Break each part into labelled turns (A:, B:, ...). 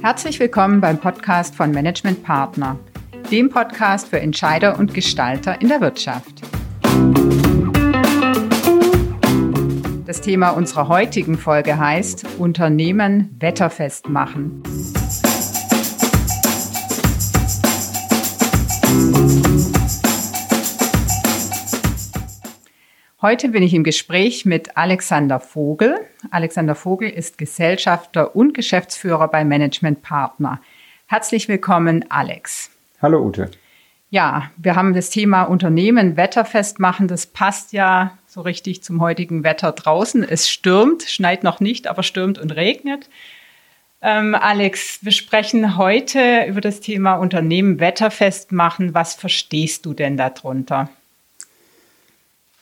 A: Herzlich willkommen beim Podcast von Management Partner, dem Podcast für Entscheider und Gestalter in der Wirtschaft. Das Thema unserer heutigen Folge heißt Unternehmen wetterfest machen. Heute bin ich im Gespräch mit Alexander Vogel. Alexander Vogel ist Gesellschafter und Geschäftsführer bei Management Partner. Herzlich willkommen, Alex.
B: Hallo, Ute.
A: Ja, wir haben das Thema Unternehmen wetterfest machen. Das passt ja so richtig zum heutigen Wetter draußen. Es stürmt, schneit noch nicht, aber stürmt und regnet. Ähm, Alex, wir sprechen heute über das Thema Unternehmen wetterfest machen. Was verstehst du denn darunter?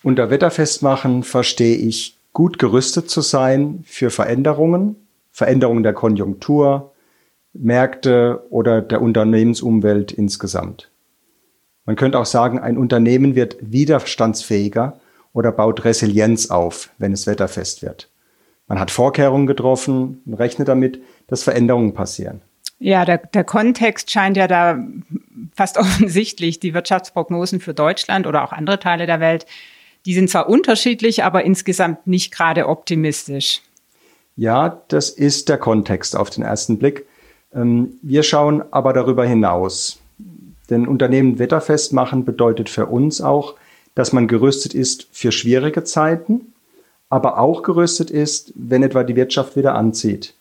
B: Unter Wetterfestmachen verstehe ich, gut gerüstet zu sein für Veränderungen, Veränderungen der Konjunktur, Märkte oder der Unternehmensumwelt insgesamt. Man könnte auch sagen, ein Unternehmen wird widerstandsfähiger oder baut Resilienz auf, wenn es wetterfest wird. Man hat Vorkehrungen getroffen und rechnet damit, dass Veränderungen passieren.
A: Ja, der, der Kontext scheint ja da fast offensichtlich. Die Wirtschaftsprognosen für Deutschland oder auch andere Teile der Welt die sind zwar unterschiedlich, aber insgesamt nicht gerade optimistisch.
B: Ja, das ist der Kontext auf den ersten Blick. Ähm, wir schauen aber darüber hinaus. Denn Unternehmen wetterfest machen bedeutet für uns auch, dass man gerüstet ist für schwierige Zeiten, aber auch gerüstet ist, wenn etwa die Wirtschaft wieder anzieht.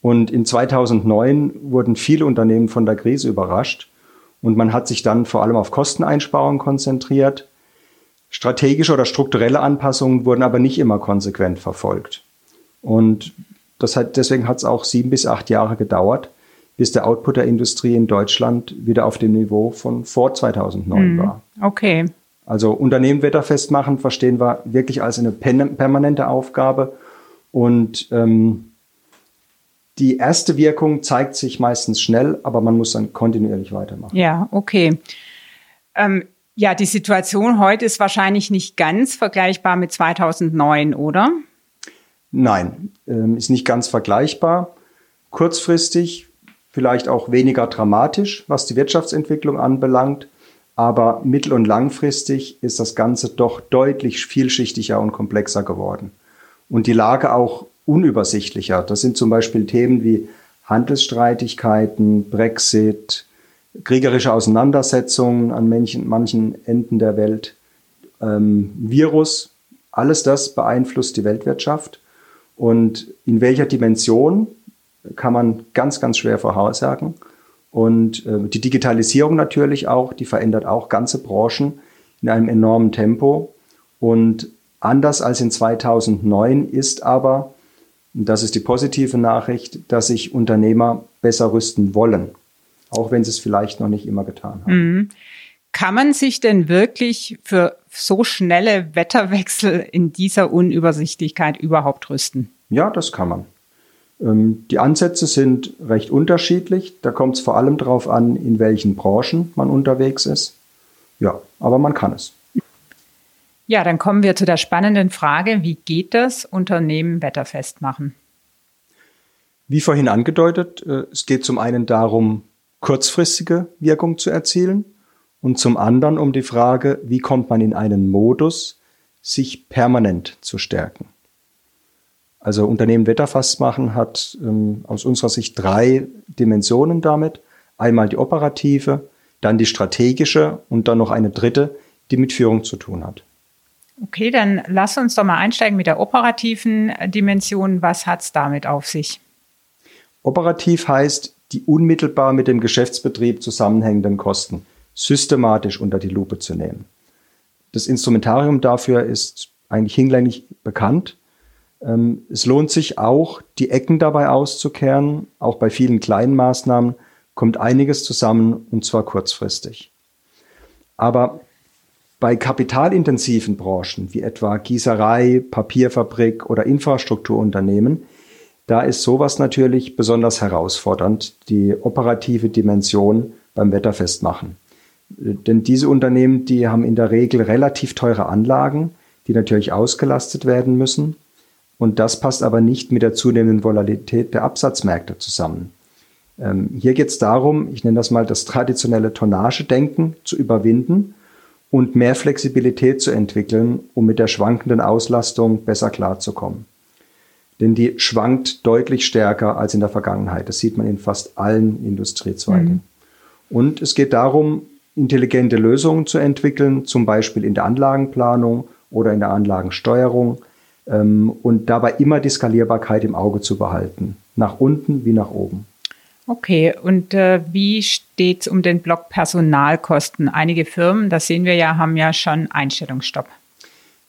B: Und in 2009 wurden viele Unternehmen von der Krise überrascht und man hat sich dann vor allem auf Kosteneinsparungen konzentriert Strategische oder strukturelle Anpassungen wurden aber nicht immer konsequent verfolgt. Und das hat, deswegen hat es auch sieben bis acht Jahre gedauert, bis der Output der Industrie in Deutschland wieder auf dem Niveau von vor 2009 mhm. war.
A: Okay.
B: Also Unternehmen wetterfest machen verstehen wir wirklich als eine permanente Aufgabe. Und ähm, die erste Wirkung zeigt sich meistens schnell, aber man muss dann kontinuierlich weitermachen.
A: Ja, okay. Ähm, ja, die Situation heute ist wahrscheinlich nicht ganz vergleichbar mit 2009, oder?
B: Nein, ähm, ist nicht ganz vergleichbar. Kurzfristig vielleicht auch weniger dramatisch, was die Wirtschaftsentwicklung anbelangt, aber mittel- und langfristig ist das Ganze doch deutlich vielschichtiger und komplexer geworden. Und die Lage auch unübersichtlicher. Das sind zum Beispiel Themen wie Handelsstreitigkeiten, Brexit, kriegerische Auseinandersetzungen an manchen, manchen Enden der Welt, ähm, Virus, alles das beeinflusst die Weltwirtschaft. Und in welcher Dimension kann man ganz, ganz schwer voraussagen. Und äh, die Digitalisierung natürlich auch, die verändert auch ganze Branchen in einem enormen Tempo. Und anders als in 2009 ist aber, und das ist die positive Nachricht, dass sich Unternehmer besser rüsten wollen auch wenn sie es vielleicht noch nicht immer getan haben. Mhm.
A: Kann man sich denn wirklich für so schnelle Wetterwechsel in dieser Unübersichtlichkeit überhaupt rüsten?
B: Ja, das kann man. Ähm, die Ansätze sind recht unterschiedlich. Da kommt es vor allem darauf an, in welchen Branchen man unterwegs ist. Ja, aber man kann es.
A: Ja, dann kommen wir zu der spannenden Frage, wie geht das Unternehmen wetterfest machen?
B: Wie vorhin angedeutet, äh, es geht zum einen darum, kurzfristige Wirkung zu erzielen und zum anderen um die Frage, wie kommt man in einen Modus, sich permanent zu stärken. Also Unternehmen wetterfast machen hat ähm, aus unserer Sicht drei Dimensionen damit. Einmal die operative, dann die strategische und dann noch eine dritte, die mit Führung zu tun hat.
A: Okay, dann lass uns doch mal einsteigen mit der operativen Dimension. Was hat es damit auf sich?
B: Operativ heißt, die unmittelbar mit dem Geschäftsbetrieb zusammenhängenden Kosten systematisch unter die Lupe zu nehmen. Das Instrumentarium dafür ist eigentlich hinlänglich bekannt. Ähm, es lohnt sich auch, die Ecken dabei auszukehren. Auch bei vielen kleinen Maßnahmen kommt einiges zusammen und zwar kurzfristig. Aber bei kapitalintensiven Branchen wie etwa Gießerei, Papierfabrik oder Infrastrukturunternehmen da ist sowas natürlich besonders herausfordernd, die operative Dimension beim Wetterfest machen. Denn diese Unternehmen, die haben in der Regel relativ teure Anlagen, die natürlich ausgelastet werden müssen. Und das passt aber nicht mit der zunehmenden Volatilität der Absatzmärkte zusammen. Ähm, hier geht es darum, ich nenne das mal das traditionelle Tonnagedenken zu überwinden und mehr Flexibilität zu entwickeln, um mit der schwankenden Auslastung besser klarzukommen. Denn die schwankt deutlich stärker als in der Vergangenheit. Das sieht man in fast allen Industriezweigen. Mhm. Und es geht darum, intelligente Lösungen zu entwickeln, zum Beispiel in der Anlagenplanung oder in der Anlagensteuerung ähm, und dabei immer die Skalierbarkeit im Auge zu behalten, nach unten wie nach oben.
A: Okay, und äh, wie steht es um den Block Personalkosten? Einige Firmen, das sehen wir ja, haben ja schon Einstellungsstopp.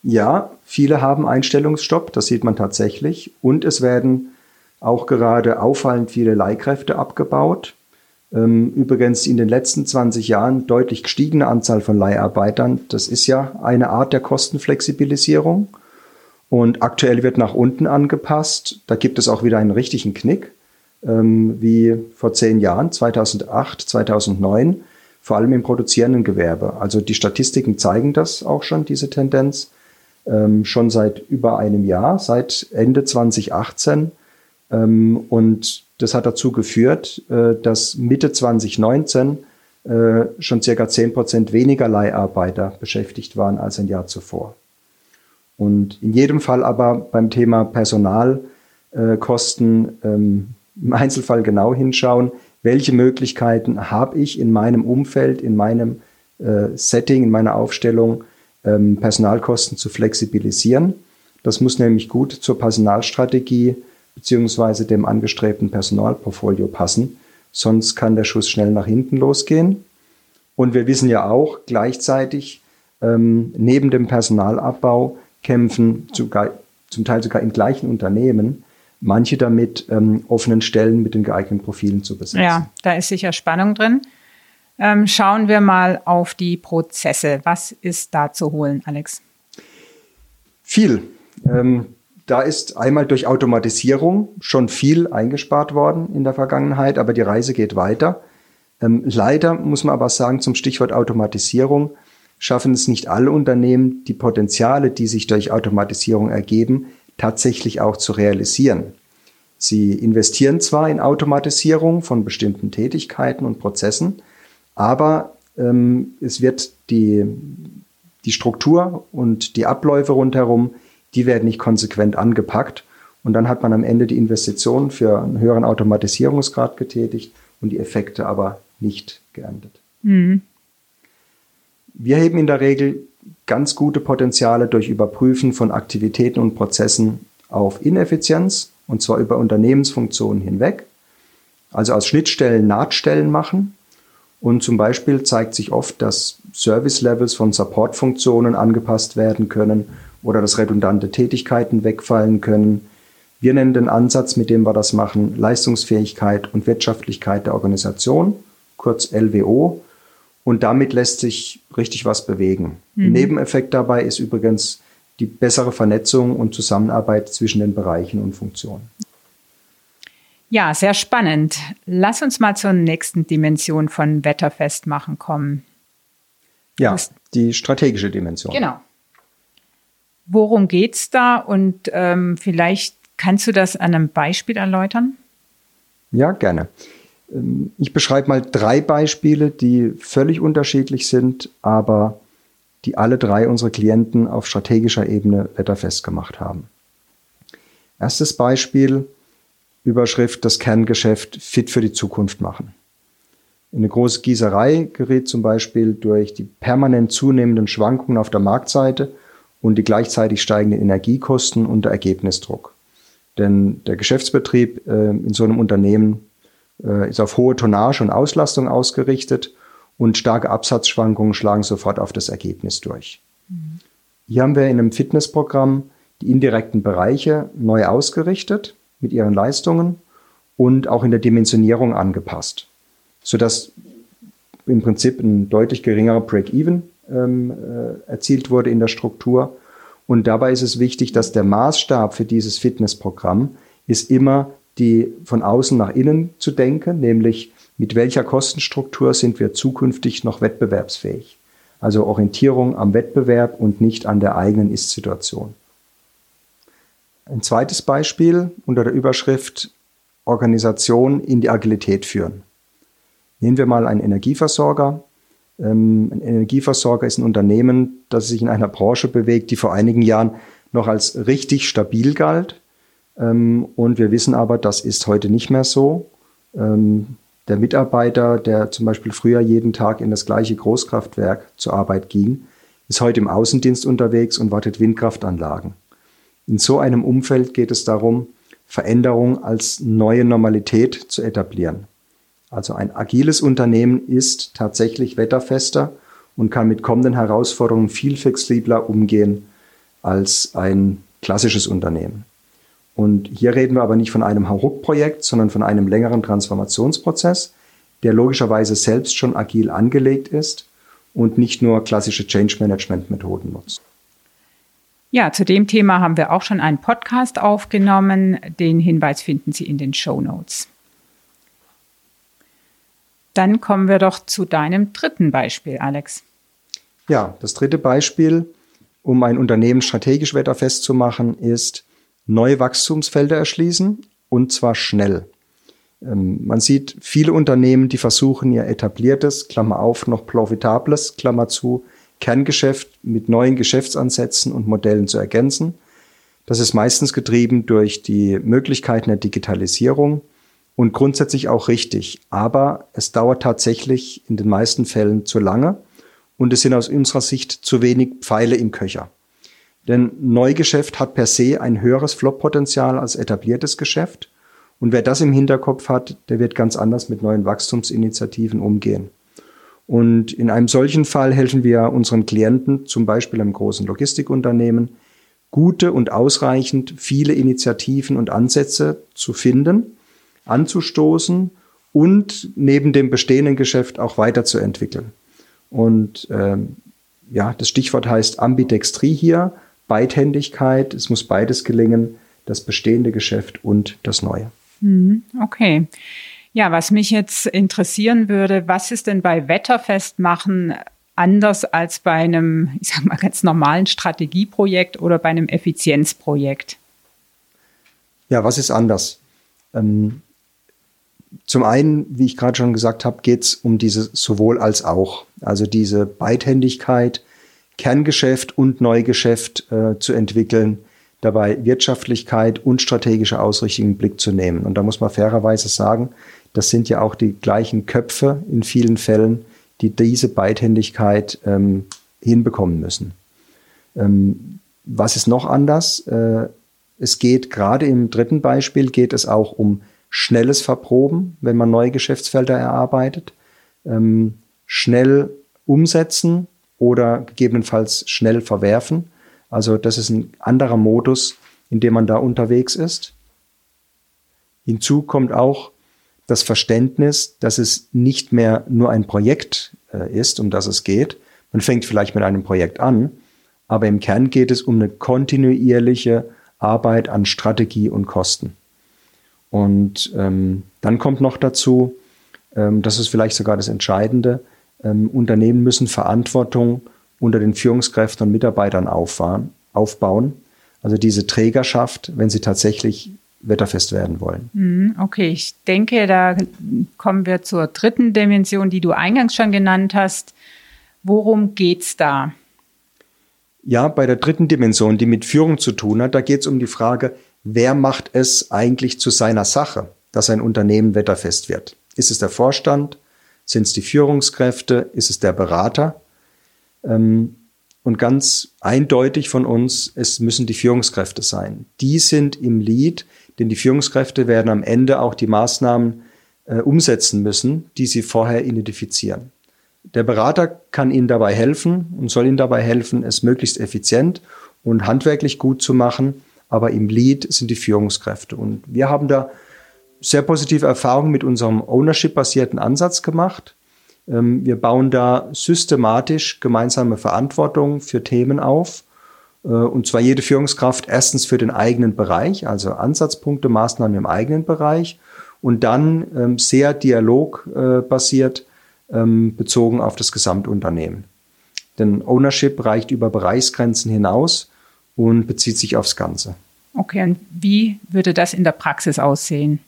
B: Ja, viele haben Einstellungsstopp, das sieht man tatsächlich. Und es werden auch gerade auffallend viele Leihkräfte abgebaut. Ähm, übrigens in den letzten 20 Jahren deutlich gestiegene Anzahl von Leiharbeitern. Das ist ja eine Art der Kostenflexibilisierung. Und aktuell wird nach unten angepasst. Da gibt es auch wieder einen richtigen Knick ähm, wie vor zehn Jahren, 2008, 2009, vor allem im produzierenden Gewerbe. Also die Statistiken zeigen das auch schon, diese Tendenz, ähm, schon seit über einem Jahr, seit Ende 2018. Ähm, und das hat dazu geführt, äh, dass Mitte 2019 äh, schon circa 10 Prozent weniger Leiharbeiter beschäftigt waren als ein Jahr zuvor. Und in jedem Fall aber beim Thema Personalkosten ähm, im Einzelfall genau hinschauen, welche Möglichkeiten habe ich in meinem Umfeld, in meinem äh, Setting, in meiner Aufstellung, ähm, Personalkosten zu flexibilisieren. Das muss nämlich gut zur Personalstrategie beziehungsweise dem angestrebten Personalportfolio passen, sonst kann der Schuss schnell nach hinten losgehen. Und wir wissen ja auch gleichzeitig, ähm, neben dem Personalabbau kämpfen zu, zum Teil sogar in gleichen Unternehmen manche damit ähm, offenen Stellen mit den geeigneten Profilen zu besetzen.
A: Ja, da ist sicher Spannung drin. Ähm, schauen wir mal auf die Prozesse. Was ist da zu holen, Alex?
B: Viel. Ähm, da ist einmal durch Automatisierung schon viel eingespart worden in der Vergangenheit, aber die Reise geht weiter. Ähm, leider muss man aber sagen, zum Stichwort Automatisierung schaffen es nicht alle Unternehmen, die Potenziale, die sich durch Automatisierung ergeben, tatsächlich auch zu realisieren. Sie investieren zwar in Automatisierung von bestimmten Tätigkeiten und Prozessen, aber ähm, es wird die, die Struktur und die Abläufe rundherum, die werden nicht konsequent angepackt. Und dann hat man am Ende die Investitionen für einen höheren Automatisierungsgrad getätigt und die Effekte aber nicht geerntet. Mhm. Wir heben in der Regel ganz gute Potenziale durch Überprüfen von Aktivitäten und Prozessen auf Ineffizienz, und zwar über Unternehmensfunktionen hinweg, also aus Schnittstellen Nahtstellen machen. Und zum Beispiel zeigt sich oft, dass Service-Levels von Support-Funktionen angepasst werden können oder dass redundante Tätigkeiten wegfallen können. Wir nennen den Ansatz, mit dem wir das machen, Leistungsfähigkeit und Wirtschaftlichkeit der Organisation, kurz LWO. Und damit lässt sich richtig was bewegen. Mhm. Nebeneffekt dabei ist übrigens die bessere Vernetzung und Zusammenarbeit zwischen den Bereichen und Funktionen.
A: Ja, sehr spannend. Lass uns mal zur nächsten Dimension von Wetterfestmachen kommen.
B: Ja, die strategische Dimension.
A: Genau. Worum geht es da und ähm, vielleicht kannst du das an einem Beispiel erläutern?
B: Ja, gerne. Ähm, ich beschreibe mal drei Beispiele, die völlig unterschiedlich sind, aber die alle drei unsere Klienten auf strategischer Ebene wetterfest gemacht haben. Erstes Beispiel, Überschrift, das Kerngeschäft fit für die Zukunft machen. Eine große Gießerei gerät zum Beispiel durch die permanent zunehmenden Schwankungen auf der Marktseite und die gleichzeitig steigenden Energiekosten unter Ergebnisdruck. Denn der Geschäftsbetrieb äh, in so einem Unternehmen äh, ist auf hohe Tonnage und Auslastung ausgerichtet und starke Absatzschwankungen schlagen sofort auf das Ergebnis durch. Mhm. Hier haben wir in einem Fitnessprogramm die indirekten Bereiche neu ausgerichtet mit ihren Leistungen und auch in der Dimensionierung angepasst, sodass im Prinzip ein deutlich geringerer Break-Even ähm, äh, erzielt wurde in der Struktur. Und dabei ist es wichtig, dass der Maßstab für dieses Fitnessprogramm ist immer die von außen nach innen zu denken, nämlich mit welcher Kostenstruktur sind wir zukünftig noch wettbewerbsfähig. Also Orientierung am Wettbewerb und nicht an der eigenen Ist-Situation. Ein zweites Beispiel unter der Überschrift Organisation in die Agilität führen. Nehmen wir mal einen Energieversorger. Ähm, ein Energieversorger ist ein Unternehmen, das sich in einer Branche bewegt, die vor einigen Jahren noch als richtig stabil galt. Ähm, und wir wissen aber, das ist heute nicht mehr so. Ähm, der Mitarbeiter, der zum Beispiel früher jeden Tag in das gleiche Großkraftwerk zur Arbeit ging, ist heute im Außendienst unterwegs und wartet Windkraftanlagen. In so einem Umfeld geht es darum, Veränderung als neue Normalität zu etablieren. Also ein agiles Unternehmen ist tatsächlich wetterfester und kann mit kommenden Herausforderungen viel flexibler umgehen als ein klassisches Unternehmen. Und hier reden wir aber nicht von einem Hauruck-Projekt, sondern von einem längeren Transformationsprozess, der logischerweise selbst schon agil angelegt ist und nicht nur klassische Change-Management-Methoden nutzt.
A: Ja, zu dem Thema haben wir auch schon einen Podcast aufgenommen. Den Hinweis finden Sie in den Show Notes. Dann kommen wir doch zu deinem dritten Beispiel, Alex.
B: Ja, das dritte Beispiel, um ein Unternehmen strategisch wetterfest zu machen, ist, neue Wachstumsfelder erschließen und zwar schnell. Ähm, man sieht viele Unternehmen, die versuchen, ihr etabliertes, Klammer auf, noch profitables, Klammer zu, Kerngeschäft mit neuen Geschäftsansätzen und Modellen zu ergänzen. Das ist meistens getrieben durch die Möglichkeiten der Digitalisierung und grundsätzlich auch richtig. Aber es dauert tatsächlich in den meisten Fällen zu lange und es sind aus unserer Sicht zu wenig Pfeile im Köcher. Denn Neugeschäft hat per se ein höheres Flop-Potenzial als etabliertes Geschäft. Und wer das im Hinterkopf hat, der wird ganz anders mit neuen Wachstumsinitiativen umgehen. Und in einem solchen Fall helfen wir unseren Klienten, zum Beispiel einem großen Logistikunternehmen, gute und ausreichend viele Initiativen und Ansätze zu finden, anzustoßen und neben dem bestehenden Geschäft auch weiterzuentwickeln. Und ähm, ja, das Stichwort heißt Ambidextrie hier, Beidhändigkeit. Es muss beides gelingen, das bestehende Geschäft und das Neue.
A: Mhm, okay. Ja, was mich jetzt interessieren würde, was ist denn bei Wetterfestmachen anders als bei einem, ich sag mal, ganz normalen Strategieprojekt oder bei einem Effizienzprojekt?
B: Ja, was ist anders? Ähm, zum einen, wie ich gerade schon gesagt habe, geht es um diese sowohl als auch. Also diese Beidhändigkeit, Kerngeschäft und Neugeschäft äh, zu entwickeln, dabei Wirtschaftlichkeit und strategische Ausrichtung im Blick zu nehmen. Und da muss man fairerweise sagen, das sind ja auch die gleichen Köpfe in vielen Fällen, die diese Beidhändigkeit ähm, hinbekommen müssen. Ähm, was ist noch anders? Äh, es geht gerade im dritten Beispiel geht es auch um schnelles Verproben, wenn man neue Geschäftsfelder erarbeitet, ähm, schnell umsetzen oder gegebenenfalls schnell verwerfen. Also das ist ein anderer Modus, in dem man da unterwegs ist. Hinzu kommt auch das Verständnis, dass es nicht mehr nur ein Projekt äh, ist, um das es geht. Man fängt vielleicht mit einem Projekt an, aber im Kern geht es um eine kontinuierliche Arbeit an Strategie und Kosten. Und ähm, dann kommt noch dazu, ähm, das ist vielleicht sogar das Entscheidende, ähm, Unternehmen müssen Verantwortung unter den Führungskräften und Mitarbeitern aufbauen. Also diese Trägerschaft, wenn sie tatsächlich wetterfest werden wollen.
A: Mhm, okay, ich denke, da kommen wir zur dritten Dimension, die du eingangs schon genannt hast. Worum geht's da?
B: Ja, bei der dritten Dimension, die mit Führung zu tun hat, da geht es um die Frage, wer macht es eigentlich zu seiner Sache, dass ein Unternehmen wetterfest wird? Ist es der Vorstand? Sind es die Führungskräfte? Ist es der Berater? Ähm, und ganz eindeutig von uns, es müssen die Führungskräfte sein. Die sind im Lead, denn die Führungskräfte werden am Ende auch die Maßnahmen äh, umsetzen müssen, die sie vorher identifizieren. Der Berater kann Ihnen dabei helfen und soll Ihnen dabei helfen, es möglichst effizient und handwerklich gut zu machen. Aber im Lead sind die Führungskräfte. Und wir haben da sehr positive Erfahrungen mit unserem Ownership-basierten Ansatz gemacht. Ähm, wir bauen da systematisch gemeinsame Verantwortung für Themen auf. Äh, und zwar jede Führungskraft erstens für den eigenen Bereich, also Ansatzpunkte, Maßnahmen im eigenen Bereich und dann ähm, sehr dialogbasiert ähm, bezogen auf das Gesamtunternehmen. Denn Ownership reicht über Bereichsgrenzen hinaus und bezieht sich aufs Ganze.
A: Okay, und wie würde das in der Praxis aussehen?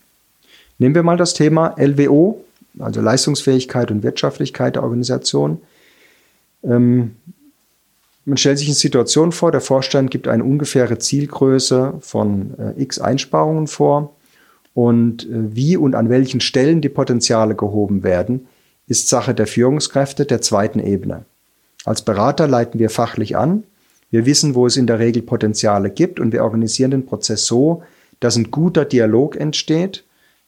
B: Nehmen wir mal das Thema LWO, also Leistungsfähigkeit und Wirtschaftlichkeit der Organisation. Ähm, man stellt sich eine Situation vor, der Vorstand gibt eine ungefähre Zielgröße von äh, x Einsparungen vor und äh, wie und an welchen Stellen die Potenziale gehoben werden, ist Sache der Führungskräfte der zweiten Ebene. Als Berater leiten wir fachlich an, wir wissen, wo es in der Regel Potenziale gibt und wir organisieren den Prozess so, dass ein guter Dialog entsteht,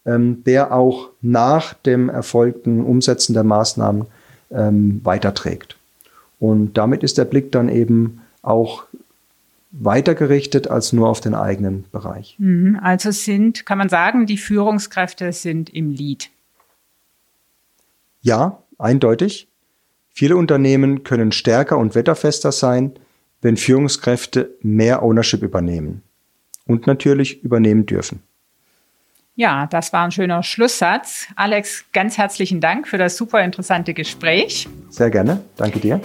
B: ähm, der auch nach dem erfolgten Umsetzen der Maßnahmen ähm, weiterträgt. Und damit ist der Blick dann eben auch weiter gerichtet als nur auf den eigenen Bereich.
A: Mhm. Also sind, kann man sagen, die Führungskräfte sind im Lead.
B: Ja, eindeutig. Viele Unternehmen können stärker und wetterfester sein, wenn Führungskräfte mehr Ownership übernehmen und natürlich übernehmen dürfen.
A: Ja, das war ein schöner Schlusssatz. Alex, ganz herzlichen Dank für das super interessante Gespräch.
B: Sehr gerne. Danke dir.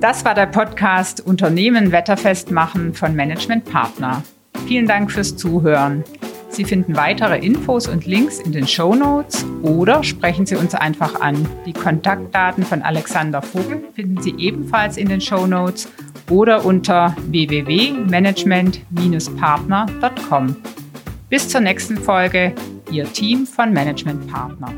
A: Das war der Podcast Unternehmen wetterfest machen von Management Partner. Vielen Dank fürs Zuhören. Sie finden weitere Infos und Links in den Show Notes oder sprechen Sie uns einfach an. Die Kontaktdaten von Alexander Vogel finden Sie ebenfalls in den Show Notes oder unter www.management-partner.com. Bis zur nächsten Folge, Ihr Team von Management Partner.